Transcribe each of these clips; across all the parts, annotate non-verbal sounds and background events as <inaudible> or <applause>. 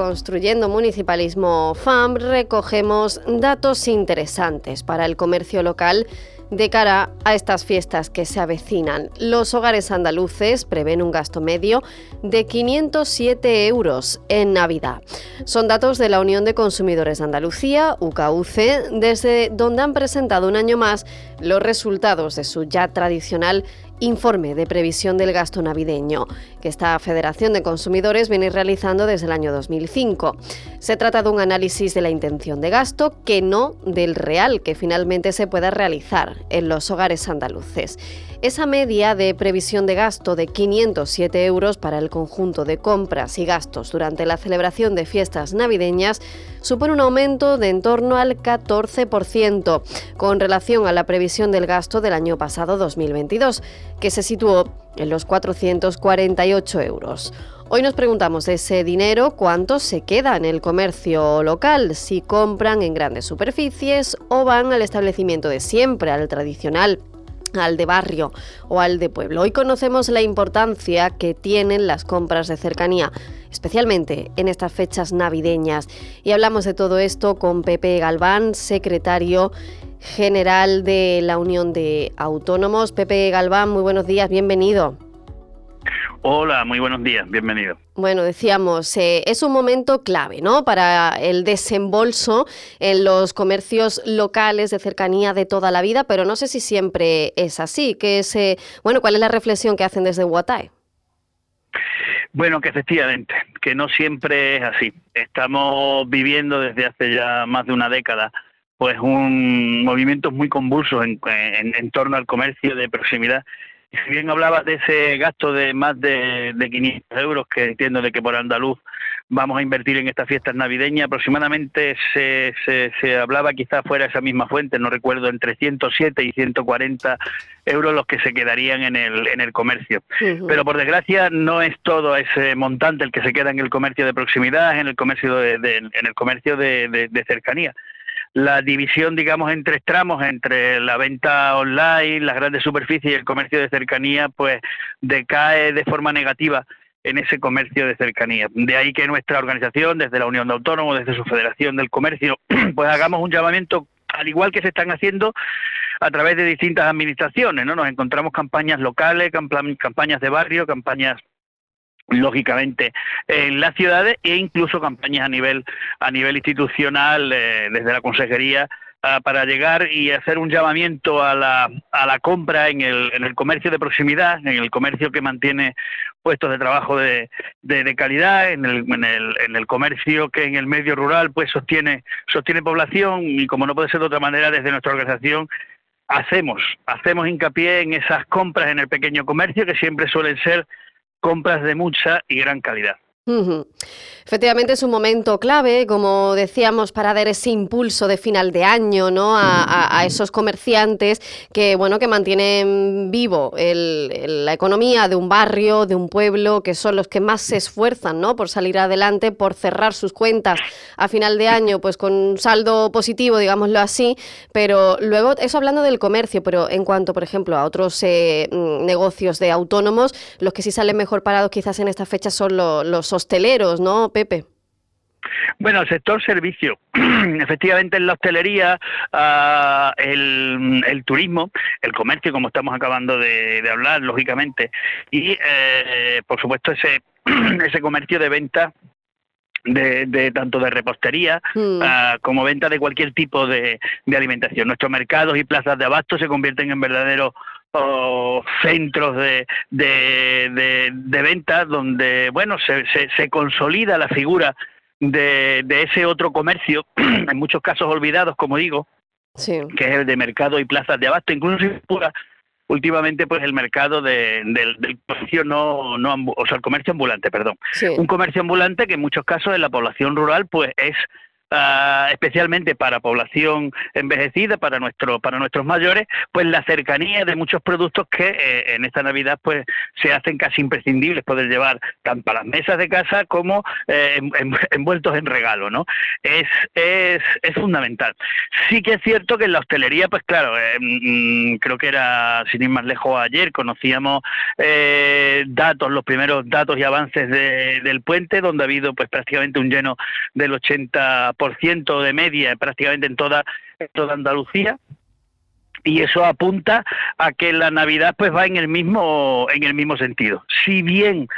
Construyendo Municipalismo FAM recogemos datos interesantes para el comercio local de cara a estas fiestas que se avecinan. Los hogares andaluces prevén un gasto medio de 507 euros en Navidad. Son datos de la Unión de Consumidores de Andalucía, UKUC, desde donde han presentado un año más los resultados de su ya tradicional informe de previsión del gasto navideño que esta Federación de Consumidores viene realizando desde el año 2005. Se trata de un análisis de la intención de gasto que no del real que finalmente se pueda realizar en los hogares andaluces. Esa media de previsión de gasto de 507 euros para el conjunto de compras y gastos durante la celebración de fiestas navideñas supone un aumento de en torno al 14% con relación a la previsión del gasto del año pasado 2022, que se situó en los 448 euros. Hoy nos preguntamos de ese dinero cuánto se queda en el comercio local, si compran en grandes superficies o van al establecimiento de siempre, al tradicional al de barrio o al de pueblo. Hoy conocemos la importancia que tienen las compras de cercanía, especialmente en estas fechas navideñas. Y hablamos de todo esto con Pepe Galván, secretario general de la Unión de Autónomos. Pepe Galván, muy buenos días, bienvenido. Hola, muy buenos días, bienvenido. Bueno, decíamos, eh, es un momento clave, ¿no? Para el desembolso en los comercios locales de cercanía de toda la vida, pero no sé si siempre es así. Que es, eh, bueno, ¿cuál es la reflexión que hacen desde Guatae? Bueno, que efectivamente, que no siempre es así. Estamos viviendo desde hace ya más de una década pues un movimiento muy convulso en, en torno al comercio de proximidad si bien hablabas de ese gasto de más de, de 500 euros, que entiendo de que por andaluz vamos a invertir en estas fiestas navideñas, aproximadamente se, se, hablaba quizás fuera esa misma fuente, no recuerdo, entre 107 y 140 euros los que se quedarían en el, en el comercio. Pero por desgracia no es todo ese montante el que se queda en el comercio de proximidad, en el comercio de, en el comercio de, de cercanía la división, digamos, en tres tramos, entre la venta online, las grandes superficies y el comercio de cercanía, pues decae de forma negativa en ese comercio de cercanía. De ahí que nuestra organización, desde la Unión de Autónomos, desde su Federación del Comercio, <clears throat> pues hagamos un llamamiento, al igual que se están haciendo a través de distintas administraciones, ¿no? Nos encontramos campañas locales, campañas de barrio, campañas lógicamente en las ciudades e incluso campañas a nivel a nivel institucional eh, desde la consejería ah, para llegar y hacer un llamamiento a la, a la compra en el, en el comercio de proximidad, en el comercio que mantiene puestos de trabajo de, de, calidad, en el, en, el, en el comercio que en el medio rural pues sostiene, sostiene población y como no puede ser de otra manera desde nuestra organización hacemos, hacemos hincapié en esas compras en el pequeño comercio que siempre suelen ser compras de mucha y gran calidad. Efectivamente es un momento clave, como decíamos, para dar ese impulso de final de año, ¿no? A, esos comerciantes que, bueno, que mantienen vivo la economía de un barrio, de un pueblo, que son los que más se esfuerzan, ¿no? Por salir adelante, por cerrar sus cuentas a final de año, pues con un saldo positivo, digámoslo así. Pero luego, eso hablando del comercio, pero en cuanto, por ejemplo, a otros eh, mm, negocios de autónomos, los que sí salen mejor parados quizás en esta fecha son los, los hosteleros, ¿no, Pepe? Bueno, el sector servicio. <clears throat> Efectivamente, en la hostelería, ah, el, turismo, el comercio, como estamos acabando de, hablar, lógicamente, y, eh, por supuesto, ese, <clears throat> ese comercio de venta de, tanto de repostería mm. ah, como venta de cualquier tipo de, de, alimentación. Nuestros mercados y plazas de abasto se convierten en verdaderos o centros de, de, de, ventas donde bueno se, se, consolida la figura de, de, ese otro comercio <clears throat> en muchos casos olvidados como digo que es el de mercado y plazas de abasto. Incluso últimamente pues el mercado del, comercio no, no o sea, el comercio ambulante, perdón. Un comercio ambulante que en muchos casos en la población rural pues es Ah, especialmente para población envejecida, para nuestro, para nuestros mayores, pues la cercanía de muchos productos que eh, en esta Navidad pues se hacen casi imprescindibles poder llevar tanto a las mesas de casa como eh, envueltos en regalo, ¿no? Es, es, es fundamental. Sí que es cierto que en la hostelería, pues claro, eh, mm, creo que era, sin ir más lejos, ayer conocíamos datos, los primeros datos y avances del puente, donde ha habido pues prácticamente un lleno del 80 ciento de media prácticamente en toda, toda Andalucía y eso apunta a que la Navidad pues va en el mismo en el mismo sentido. Si bien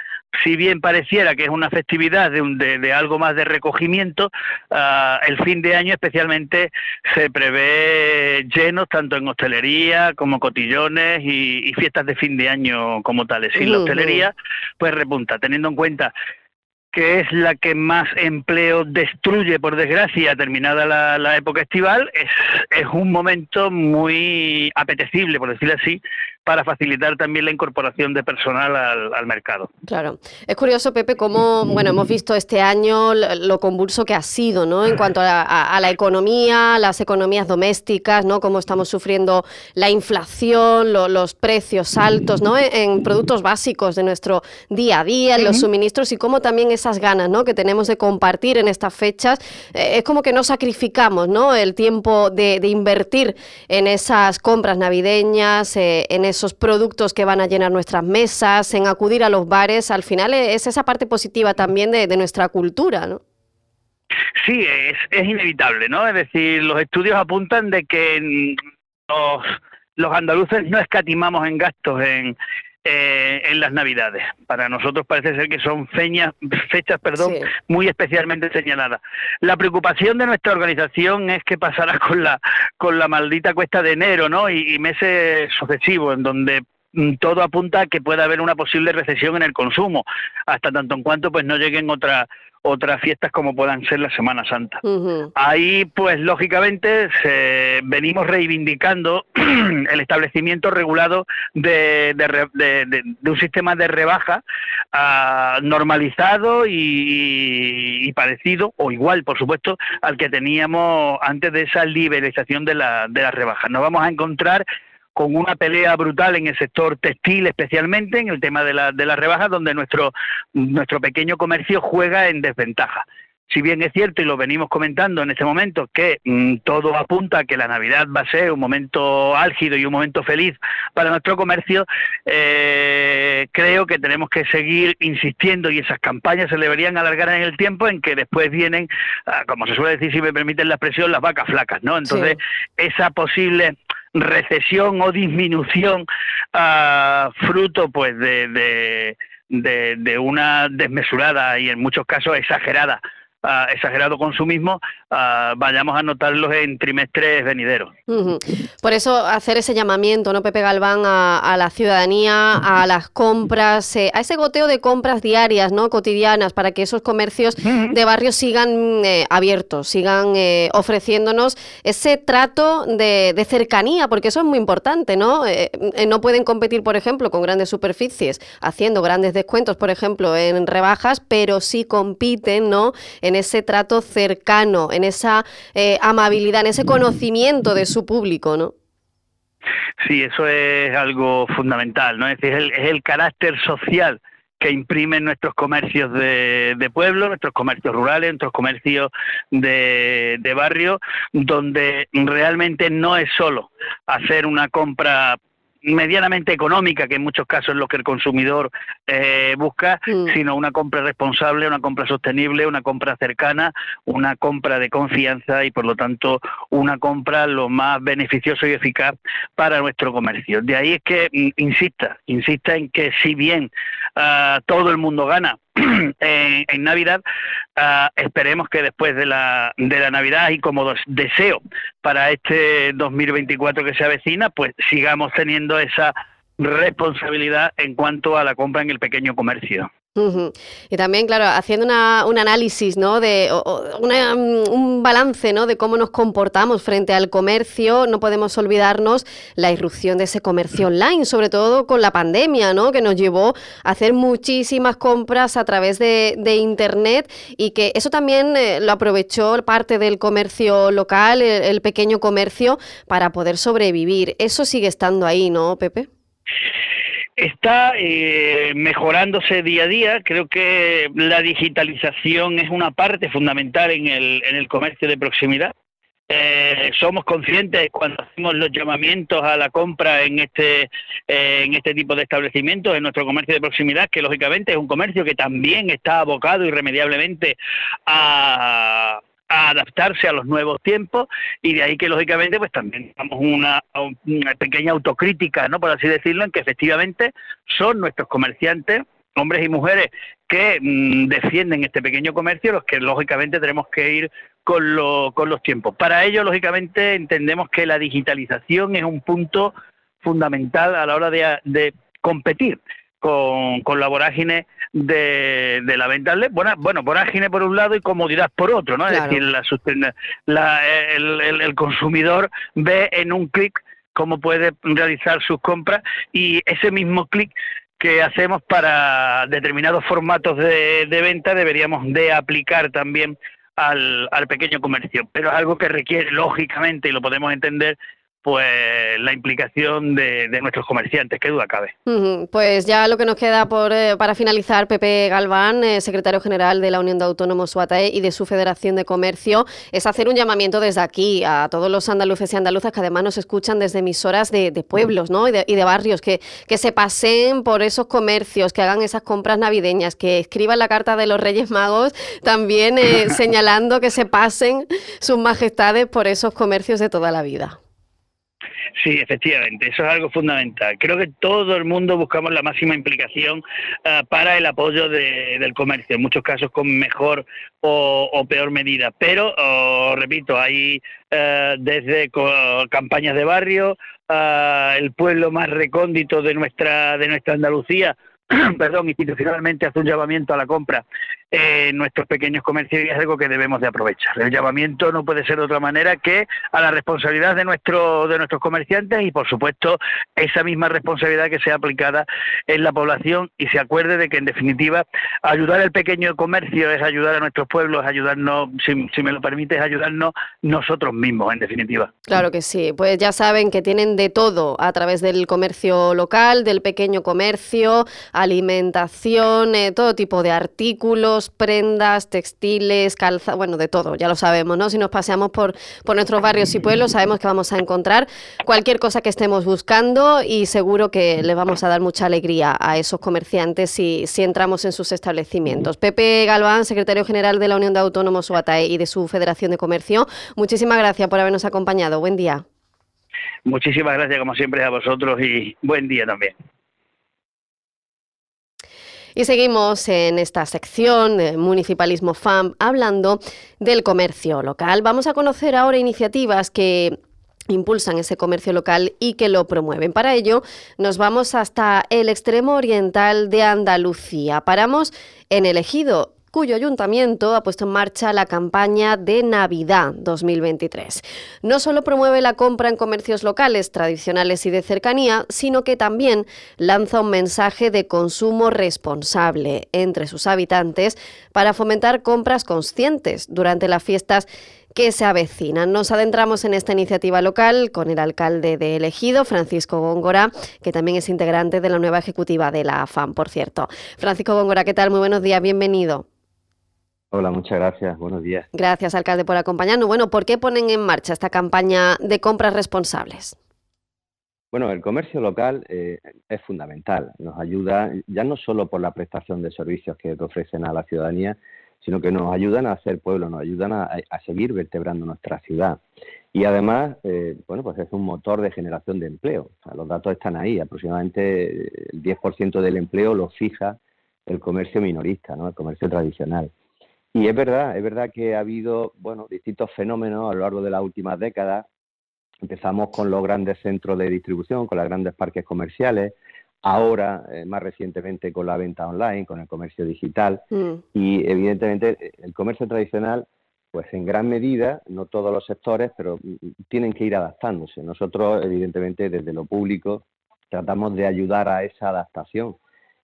si bien pareciera que es una festividad de, de, algo más de recogimiento, ah, el fin de año especialmente se prevé llenos tanto en hostelería como cotillones y, fiestas de fin de año como tales. Y la hostelería pues repunta, teniendo en cuenta que es la que más empleo destruye, por desgracia, terminada la, época estival, es, es, un momento muy apetecible, por decirlo así, para facilitar también la incorporación de personal al, mercado. Claro. Es curioso, Pepe, cómo, bueno, hemos visto este año lo convulso que ha sido, ¿no? En cuanto a, la economía, las economías domésticas, ¿no? Cómo estamos sufriendo la inflación, los precios altos, ¿no? En, productos básicos de nuestro día a día, en los suministros y cómo también esas ganas, ¿no? Que tenemos de compartir en estas fechas, eh, es como que no sacrificamos, ¿no? El tiempo de, invertir en esas compras navideñas, eh, en esos productos que van a llenar nuestras mesas, en acudir a los bares, al final es esa parte positiva también de, nuestra cultura, ¿no? Sí, es, es, inevitable, ¿no? Es decir, los estudios apuntan de que los, los andaluces no escatimamos en gastos en, eh, en las Navidades. Para nosotros parece ser que son feñas, fechas perdón, muy especialmente señaladas. La preocupación de nuestra organización es que pasará con la, con la maldita cuesta de enero ¿no? y, y meses sucesivos, en donde todo apunta a que pueda haber una posible recesión en el consumo, hasta tanto en cuanto pues no lleguen otras otras fiestas como puedan ser la Semana Santa. Ahí, pues lógicamente, venimos reivindicando <clears throat> el establecimiento regulado de, un sistema de rebaja ah, normalizado y, parecido, o igual, por supuesto, al que teníamos antes de esa liberalización de la, de las rebajas. Nos vamos a encontrar con una pelea brutal en el sector textil especialmente, en el tema de, la, de las rebajas, donde nuestro, nuestro pequeño comercio juega en desventaja. Si bien es cierto, y lo venimos comentando en este momento, que mm, todo apunta a que la Navidad va a ser un momento álgido y un momento feliz para nuestro comercio, eh, creo que tenemos que seguir insistiendo y esas campañas se deberían alargar en el tiempo en que después vienen, ah, como se suele decir, si me permiten la expresión, las vacas flacas, ¿no? Entonces, esa posible recesión o disminución uh, fruto pues de, de, una desmesurada y en muchos casos exagerada exagerado consumismo, vayamos a notarlos en trimestres venideros. Por eso hacer ese llamamiento, ¿no, Pepe Galván, a, la ciudadanía, a las compras, eh, a ese goteo de compras diarias, ¿no? cotidianas, para que esos comercios de barrio sigan eh, abiertos, sigan eh, ofreciéndonos ese trato de, de, cercanía, porque eso es muy importante, ¿no? no pueden competir, por ejemplo, con grandes superficies haciendo grandes descuentos, por ejemplo, en rebajas, pero sí compiten, ¿no? En ese trato cercano, en esa eh, amabilidad, en ese conocimiento de su público, ¿no? Sí, eso es algo fundamental, ¿no? Es decir, es el, carácter social que imprimen nuestros comercios de, pueblo, nuestros comercios rurales, nuestros comercios de, de barrio, donde realmente no es solo hacer una compra medianamente económica, que en muchos casos es lo que el consumidor eh, busca, mm. sino una compra responsable, una compra sostenible, una compra cercana, una compra de confianza y por lo tanto una compra lo más beneficioso y eficaz para nuestro comercio. De ahí es que mm, insista, insista en que si bien ah, todo el mundo gana, <clears throat> en, Navidad. Ah, esperemos que después de la, de la Navidad y como deseo para este 2024 que se avecina, pues sigamos teniendo esa responsabilidad en cuanto a la compra en el pequeño comercio. Y también, claro, haciendo un análisis, ¿no? De mm, un balance, ¿no? De cómo nos comportamos frente al comercio, no podemos olvidarnos la irrupción de ese comercio online, sobre todo con la pandemia, ¿no? Que nos llevó a hacer muchísimas compras a través de, internet y que eso también eh, lo aprovechó parte del comercio local, el pequeño comercio, para poder sobrevivir. Eso sigue estando ahí, ¿no, Pepe? Está eh, mejorándose día a día. Creo que la digitalización es una parte fundamental en el, en el comercio de proximidad. Eh, somos conscientes cuando hacemos los llamamientos a la compra en este eh, en este tipo de establecimientos en nuestro comercio de proximidad que lógicamente es un comercio que también está abocado irremediablemente a a adaptarse a los nuevos tiempos y de ahí que lógicamente pues también damos una, una pequeña autocrítica, ¿no? por así decirlo, en que efectivamente son nuestros comerciantes hombres y mujeres que mm, defienden este pequeño comercio, los que lógicamente tenemos que ir con, lo, con los tiempos. Para ello, lógicamente, entendemos que la digitalización es un punto fundamental a la hora de, de competir con, con la vorágine de, de la venta. Bueno, bueno, vorágine por un lado y comodidad por otro, ¿no? Es decir, la, el, el, consumidor ve en un clic cómo puede realizar sus compras y ese mismo clic que hacemos para determinados formatos de, de, venta deberíamos de aplicar también al, al pequeño comercio, pero es algo que requiere, lógicamente, y lo podemos entender, pues la implicación de, nuestros comerciantes, qué duda cabe. Pues ya lo que nos queda por, eh, para finalizar, Pepe Galván, eh, secretario general de la Unión de Autónomos UATAE y de su Federación de Comercio, es hacer un llamamiento desde aquí a todos los andaluces y andaluzas que además nos escuchan desde emisoras de, pueblos ¿no? y, de, barrios, que, que se pasen por esos comercios, que hagan esas compras navideñas, que escriban la carta de los Reyes Magos, también eh, <laughs> señalando que se pasen sus majestades por esos comercios de toda la vida. Sí, efectivamente, eso es algo fundamental. Creo que todo el mundo buscamos la máxima implicación ah, para el apoyo del comercio, en muchos casos con mejor o, peor medida. Pero, oh, repito, hay ah, desde campañas de barrio, uh, el pueblo más recóndito de nuestra, de nuestra Andalucía, <clears throat> perdón, institucionalmente hace un llamamiento a la compra en nuestros pequeños comercios y es algo que debemos de aprovechar. El llamamiento no puede ser de otra manera que a la responsabilidad de, nuestro, de nuestros comerciantes y, por supuesto, esa misma responsabilidad que sea aplicada en la población y se acuerde de que, en definitiva, ayudar al pequeño comercio es ayudar a nuestros pueblos, ayudarnos, si, si me lo permite, es ayudarnos nosotros mismos, en definitiva. Claro que sí. Pues ya saben que tienen de todo a través del comercio local, del pequeño comercio, alimentación, eh, todo tipo de artículos prendas, textiles, calza, bueno, de todo, ya lo sabemos, ¿no? Si nos paseamos por, por nuestros barrios y pueblos, sabemos que vamos a encontrar cualquier cosa que estemos buscando y seguro que le vamos a dar mucha alegría a esos comerciantes si, si entramos en sus establecimientos. Pepe Galván, secretario general de la Unión de Autónomos UATAE y de su Federación de Comercio, muchísimas gracias por habernos acompañado. Buen día. Muchísimas gracias, como siempre, a vosotros y buen día también. Y seguimos en esta sección de Municipalismo FAM hablando del comercio local. Vamos a conocer ahora iniciativas que impulsan ese comercio local y que lo promueven. Para ello nos vamos hasta el extremo oriental de Andalucía. Paramos en el ejido cuyo ayuntamiento ha puesto en marcha la campaña de Navidad 2023. No solo promueve la compra en comercios locales tradicionales y de cercanía, sino que también lanza un mensaje de consumo responsable entre sus habitantes para fomentar compras conscientes durante las fiestas que se avecinan. Nos adentramos en esta iniciativa local con el alcalde de Elegido, Francisco Góngora, que también es integrante de la nueva ejecutiva de la AFAM, por cierto. Francisco Góngora, ¿qué tal? Muy buenos días, bienvenido. Hola, muchas gracias. Buenos días. Gracias, alcalde, por acompañarnos. Bueno, ¿por qué ponen en marcha esta campaña de compras responsables? Bueno, el comercio local eh, es fundamental. Nos ayuda ya no solo por la prestación de servicios que ofrecen a la ciudadanía, sino que nos ayudan a hacer pueblo, nos ayudan a, seguir vertebrando nuestra ciudad. Y además, eh, bueno, pues es un motor de generación de empleo. los datos están ahí. Aproximadamente el 10% del empleo lo fija el comercio minorista, ¿no? el comercio tradicional. Y es verdad, es verdad que ha habido, bueno, distintos fenómenos a lo largo de las últimas décadas. Empezamos con los grandes centros de distribución, con los grandes parques comerciales. ahora eh, más recientemente con la venta online, con el comercio digital mm. y evidentemente el comercio tradicional pues en gran medida, no todos los sectores, pero mm, tienen que ir adaptándose. Nosotros, evidentemente, desde lo público, tratamos de ayudar a esa adaptación.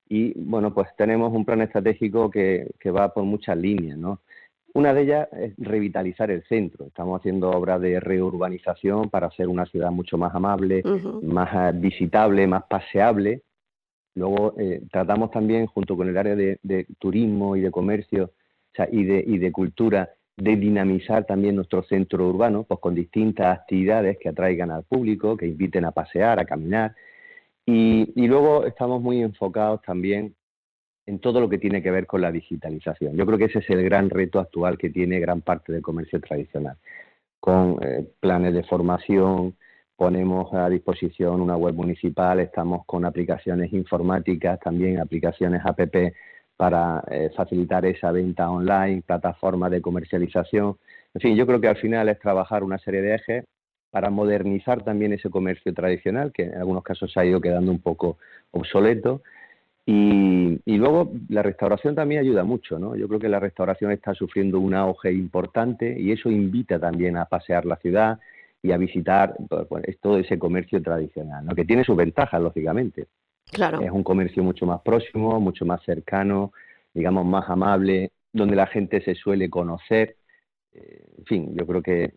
Y bueno, pues tenemos un plan estratégico que, que va por muchas líneas, ¿no? Una de ellas es revitalizar el centro. Estamos haciendo obras de reurbanización para hacer una ciudad mucho más amable, más eh, visitable, más paseable. Luego eh, tratamos también, junto con el área de, turismo y de comercio y, de, y de cultura, de dinamizar también nuestro centro urbano, pues con distintas actividades que atraigan al público, que inviten a pasear, a caminar. Y, y luego estamos muy enfocados también en todo lo que tiene que ver con la digitalización. Yo creo que ese es el gran reto actual que tiene gran parte del comercio tradicional. Con eh, planes de formación, ponemos a disposición una web municipal, estamos con aplicaciones informáticas, también aplicaciones app para eh, facilitar esa venta online, plataformas de comercialización. En fin, yo creo que al final es trabajar una serie de ejes para modernizar también ese comercio tradicional, que en algunos casos se ha ido quedando un poco obsoleto, y, luego la restauración también ayuda mucho, ¿no? Yo creo que la restauración está sufriendo un auge importante y eso invita también a pasear la ciudad y a visitar pues, pues, todo ese comercio tradicional, ¿no? Que tiene sus ventajas, lógicamente. Claro. Es un comercio mucho más próximo, mucho más cercano, digamos más amable, donde la gente se suele conocer. En fin, yo creo que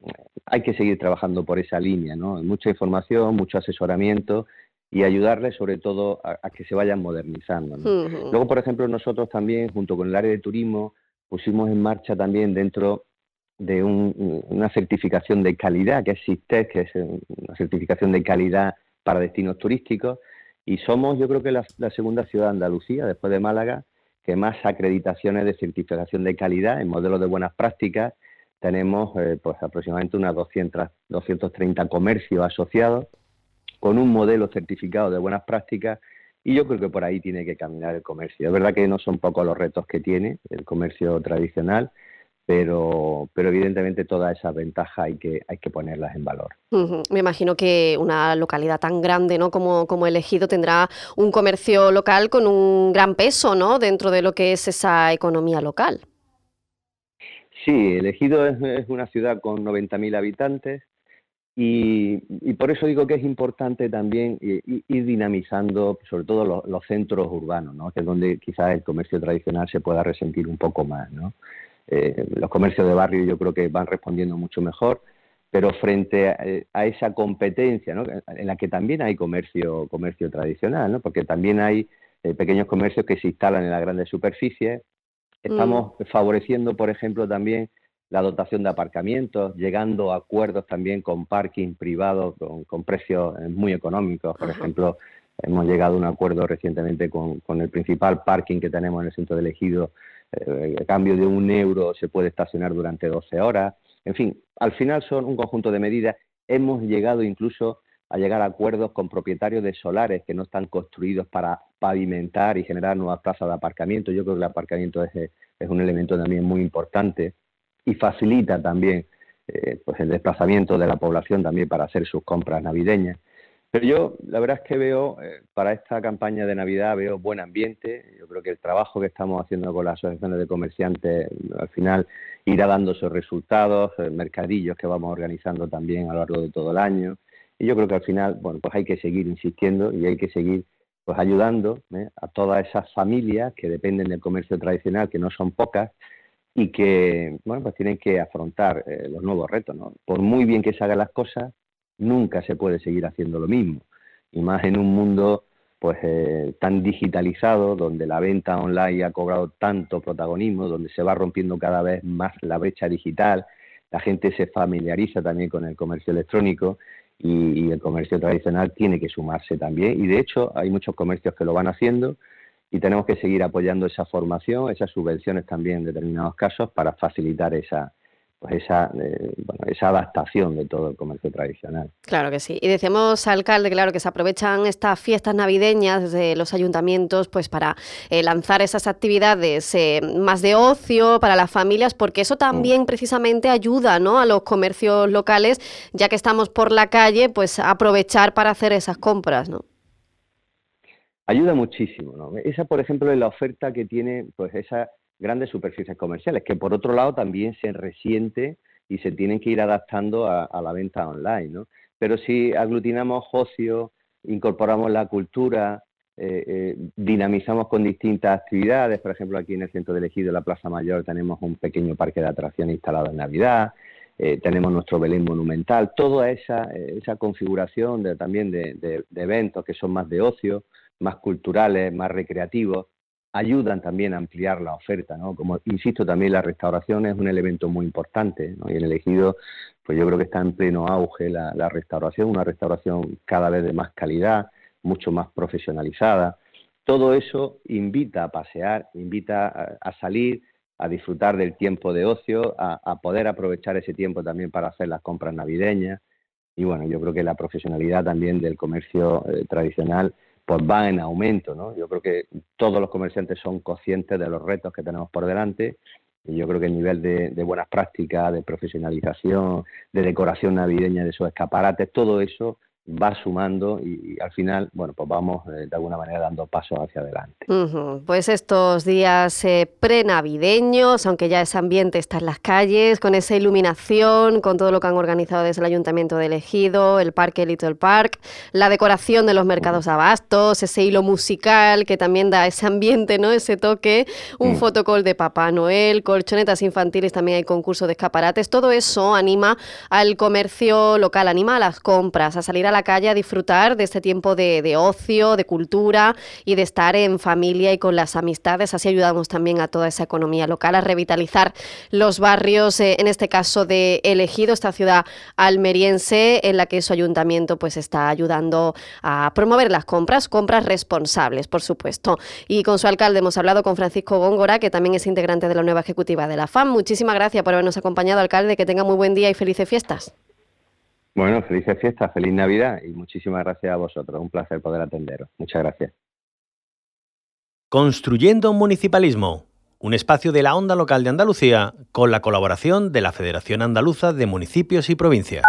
hay que seguir trabajando por esa línea, ¿no? Mucha información, mucho asesoramiento y ayudarles sobre todo a, que se vayan modernizando. Luego, por ejemplo, nosotros también, junto con el área de turismo, pusimos en marcha también dentro de una certificación de calidad, que es CISTES, que es una certificación de calidad para destinos turísticos, y somos yo creo que la, segunda ciudad de Andalucía, después de Málaga, que más acreditaciones de certificación de calidad en modelos de buenas prácticas. Tenemos eh, pues aproximadamente unas 200, 230 comercios asociados con un modelo certificado de buenas prácticas y yo creo que por ahí tiene que caminar el comercio. Es verdad que no son pocos los retos que tiene el comercio tradicional, pero, pero evidentemente todas esas ventajas hay que, hay que ponerlas en valor. Me imagino que una localidad tan grande ¿no? como, como elegido tendrá un comercio local con un gran peso ¿no? dentro de lo que es esa economía local. Sí, elegido es, una ciudad con 90.000 habitantes, y, por eso digo que es importante también ir dinamizando, sobre todo los, centros urbanos, ¿no? que es donde quizás el comercio tradicional se pueda resentir un poco más. ¿no? Eh, los comercios de barrio yo creo que van respondiendo mucho mejor, pero frente a, esa competencia, ¿no? en la que también hay comercio, comercio tradicional, ¿no? porque también hay eh, pequeños comercios que se instalan en las grandes superficies. Estamos mm. favoreciendo, por ejemplo, también la dotación de aparcamientos, llegando a acuerdos también con parking privados con, precios eh, muy económicos. Por ejemplo, hemos llegado a un acuerdo recientemente con, el principal parking que tenemos en el centro de Ejido. Eh, a cambio de un euro se puede estacionar durante 12 horas. En fin, al final son un conjunto de medidas. Hemos llegado incluso a llegar a acuerdos con propietarios de solares que no están construidos para pavimentar y generar nuevas plazas de aparcamiento. Yo creo que el aparcamiento es, es un elemento también muy importante y facilita también eh, pues el desplazamiento de la población también para hacer sus compras navideñas. Pero yo la verdad es que veo, eh, para esta campaña de Navidad, veo buen ambiente. Yo creo que el trabajo que estamos haciendo con las asociaciones de comerciantes al final irá dando sus resultados, eh, mercadillos que vamos organizando también a lo largo de todo el año. Y yo creo que al final, bueno, pues hay que seguir insistiendo y hay que seguir pues ayudando a todas esas familias que dependen del comercio tradicional, que no son pocas, y que bueno pues tienen que afrontar eh, los nuevos retos por muy bien que se hagan las cosas nunca se puede seguir haciendo lo mismo. Y más en un mundo pues eh, tan digitalizado donde la venta online ha cobrado tanto protagonismo donde se va rompiendo cada vez más la brecha digital la gente se familiariza también con el comercio electrónico y, y el comercio tradicional tiene que sumarse también. Y de hecho hay muchos comercios que lo van haciendo y tenemos que seguir apoyando esa formación, esas subvenciones también en determinados casos para facilitar esa, pues esa, eh, bueno, esa adaptación de todo el comercio tradicional. Claro que sí. Y decíamos, alcalde, claro, que se aprovechan estas fiestas navideñas de los ayuntamientos pues para eh, lanzar esas actividades eh, más de ocio para las familias, porque eso también precisamente ayuda ¿no? a los comercios locales, ya que estamos por la calle, pues aprovechar para hacer esas compras, ¿no? ayuda muchísimo. ¿no? Esa, por ejemplo, es la oferta que tiene pues esas grandes superficies comerciales, que por otro lado también se resiente y se tienen que ir adaptando a, la venta online. ¿no? Pero si aglutinamos ocio, incorporamos la cultura, eh, eh, dinamizamos con distintas actividades, por ejemplo, aquí en el centro de elegido, la Plaza Mayor, tenemos un pequeño parque de atracciones instalado en Navidad, eh, tenemos nuestro Belén monumental, toda esa, esa configuración de, también de, eventos que son más de ocio, más culturales, más recreativos, ayudan también a ampliar la oferta, ¿no? Como insisto, también la restauración es un elemento muy importante. Y en elegido, pues yo creo que está en pleno auge la, la restauración, una restauración cada vez de más calidad, mucho más profesionalizada. Todo eso invita a pasear, invita a, salir, a disfrutar del tiempo de ocio, a, poder aprovechar ese tiempo también para hacer las compras navideñas. Y bueno, yo creo que la profesionalidad también del comercio eh, tradicional pues va en aumento, ¿no? Yo creo que todos los comerciantes son conscientes de los retos que tenemos por delante y yo creo que el nivel de, de buenas prácticas, de profesionalización, de decoración navideña de esos escaparates, todo eso va sumando y, al final, bueno, pues vamos eh, de alguna manera dando pasos hacia adelante. Pues estos días eh, prenavideños, aunque ya ese ambiente está en las calles, con esa iluminación, con todo lo que han organizado desde el Ayuntamiento de Elegido, el Parque Little Park, la decoración de los mercados abastos, ese hilo musical que también da ese ambiente, ¿no? Ese toque, un fotocall de Papá Noel, colchonetas infantiles, también hay concurso de escaparates, todo eso anima al comercio local, anima a las compras, a salir a la calle a disfrutar de este tiempo de, ocio, de cultura y de estar en familia y con las amistades. Así ayudamos también a toda esa economía local, a revitalizar los barrios, eh, en este caso de Elegido, esta ciudad almeriense, en la que su ayuntamiento pues está ayudando a promover las compras, compras responsables, por supuesto. Y con su alcalde hemos hablado con Francisco Góngora, que también es integrante de la nueva ejecutiva de la FAM. Muchísimas gracias por habernos acompañado, alcalde. Que tenga muy buen día y felices fiestas. Bueno, felices fiestas, feliz Navidad y muchísimas gracias a vosotros. Un placer poder atenderos. Muchas gracias. Construyendo un municipalismo, un espacio de la onda local de Andalucía con la colaboración de la Federación Andaluza de Municipios y Provincias.